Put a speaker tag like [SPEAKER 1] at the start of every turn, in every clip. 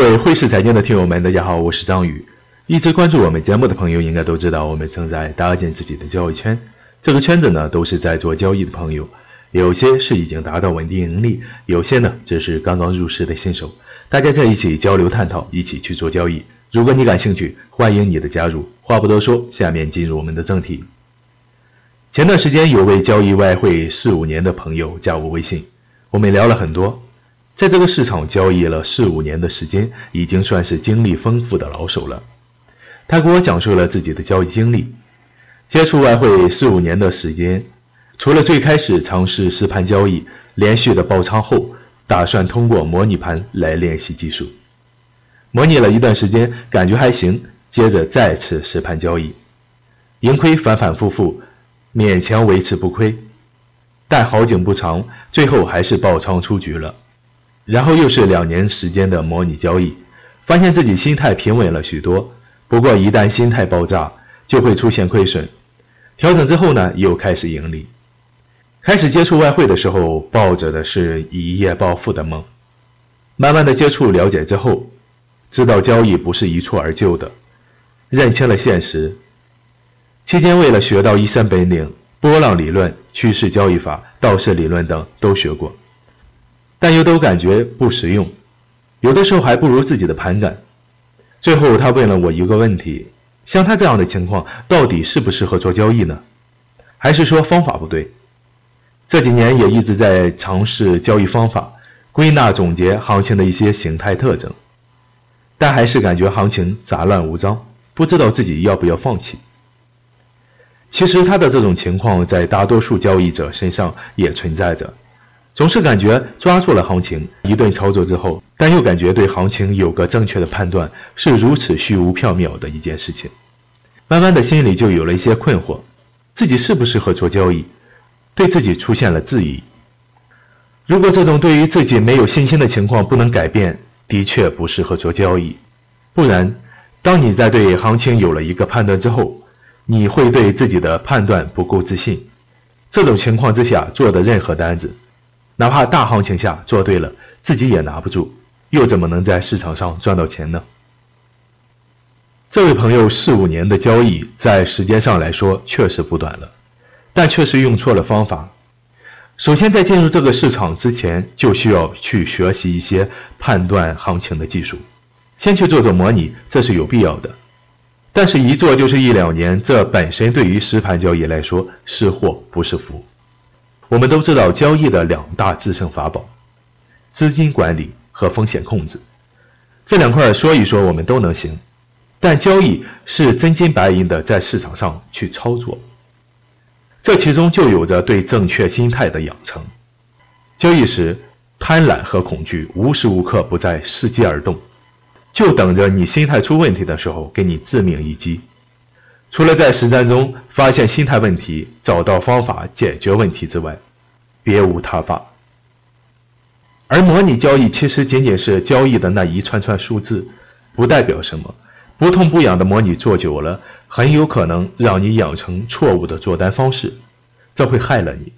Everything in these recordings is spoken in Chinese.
[SPEAKER 1] 各位汇市财经的听友们，大家好，我是张宇。一直关注我们节目的朋友应该都知道，我们正在搭建自己的交易圈。这个圈子呢，都是在做交易的朋友，有些是已经达到稳定盈利，有些呢只是刚刚入市的新手。大家在一起交流探讨，一起去做交易。如果你感兴趣，欢迎你的加入。话不多说，下面进入我们的正题。前段时间有位交易外汇四五年的朋友加我微信，我们聊了很多。在这个市场交易了四五年的时间，已经算是经历丰富的老手了。他给我讲述了自己的交易经历，接触外汇四五年的时间，除了最开始尝试实盘交易，连续的爆仓后，打算通过模拟盘来练习技术。模拟了一段时间，感觉还行，接着再次实盘交易，盈亏反反复复，勉强维持不亏，但好景不长，最后还是爆仓出局了。然后又是两年时间的模拟交易，发现自己心态平稳了许多。不过一旦心态爆炸，就会出现亏损。调整之后呢，又开始盈利。开始接触外汇的时候，抱着的是一夜暴富的梦。慢慢的接触了解之后，知道交易不是一蹴而就的，认清了现实。期间为了学到一身本领，波浪理论、趋势交易法、道氏理论等都学过。但又都感觉不实用，有的时候还不如自己的盘感。最后，他问了我一个问题：像他这样的情况，到底适不适合做交易呢？还是说方法不对？这几年也一直在尝试交易方法，归纳总结行情的一些形态特征，但还是感觉行情杂乱无章，不知道自己要不要放弃。其实他的这种情况在大多数交易者身上也存在着。总是感觉抓住了行情，一顿操作之后，但又感觉对行情有个正确的判断是如此虚无缥缈的一件事情。慢慢的心里就有了一些困惑，自己适不适合做交易，对自己出现了质疑。如果这种对于自己没有信心的情况不能改变，的确不适合做交易。不然，当你在对行情有了一个判断之后，你会对自己的判断不够自信。这种情况之下做的任何单子。哪怕大行情下做对了，自己也拿不住，又怎么能在市场上赚到钱呢？这位朋友四五年的交易，在时间上来说确实不短了，但确实用错了方法。首先，在进入这个市场之前，就需要去学习一些判断行情的技术，先去做做模拟，这是有必要的。但是，一做就是一两年，这本身对于实盘交易来说是祸不是福。我们都知道交易的两大制胜法宝：资金管理和风险控制。这两块说一说我们都能行，但交易是真金白银的在市场上去操作，这其中就有着对正确心态的养成。交易时，贪婪和恐惧无时无刻不在伺机而动，就等着你心态出问题的时候给你致命一击。除了在实战中发现心态问题，找到方法解决问题之外，别无他法。而模拟交易其实仅仅是交易的那一串串数字，不代表什么。不痛不痒的模拟做久了，很有可能让你养成错误的做单方式，这会害了你。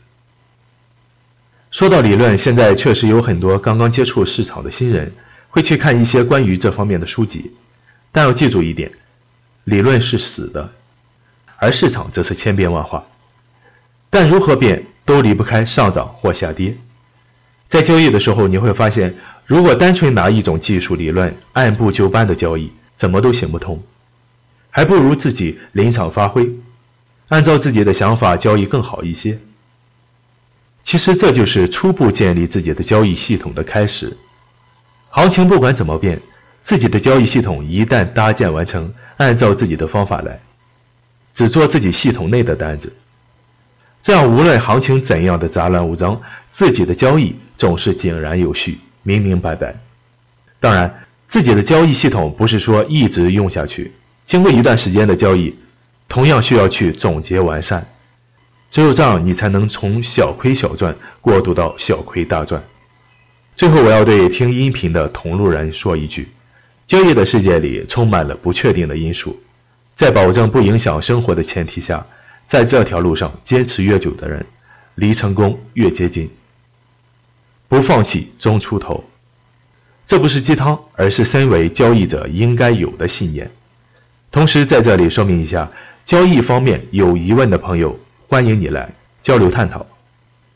[SPEAKER 1] 说到理论，现在确实有很多刚刚接触市场的新人会去看一些关于这方面的书籍，但要记住一点：理论是死的。而市场则是千变万化，但如何变都离不开上涨或下跌。在交易的时候，你会发现，如果单纯拿一种技术理论按部就班的交易，怎么都行不通，还不如自己临场发挥，按照自己的想法交易更好一些。其实这就是初步建立自己的交易系统的开始。行情不管怎么变，自己的交易系统一旦搭建完成，按照自己的方法来。只做自己系统内的单子，这样无论行情怎样的杂乱无章，自己的交易总是井然有序、明明白白。当然，自己的交易系统不是说一直用下去，经过一段时间的交易，同样需要去总结完善。只有这样，你才能从小亏小赚过渡到小亏大赚。最后，我要对听音频的同路人说一句：交易的世界里充满了不确定的因素。在保证不影响生活的前提下，在这条路上坚持越久的人，离成功越接近。不放弃，终出头。这不是鸡汤，而是身为交易者应该有的信念。同时，在这里说明一下，交易方面有疑问的朋友，欢迎你来交流探讨。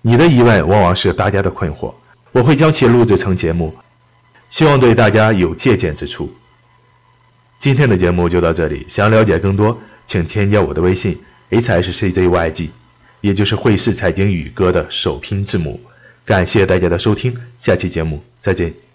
[SPEAKER 1] 你的疑问往往是大家的困惑，我会将其录制成节目，希望对大家有借鉴之处。今天的节目就到这里，想了解更多，请添加我的微信 hsczyg，也就是汇市财经宇哥的首拼字母。感谢大家的收听，下期节目再见。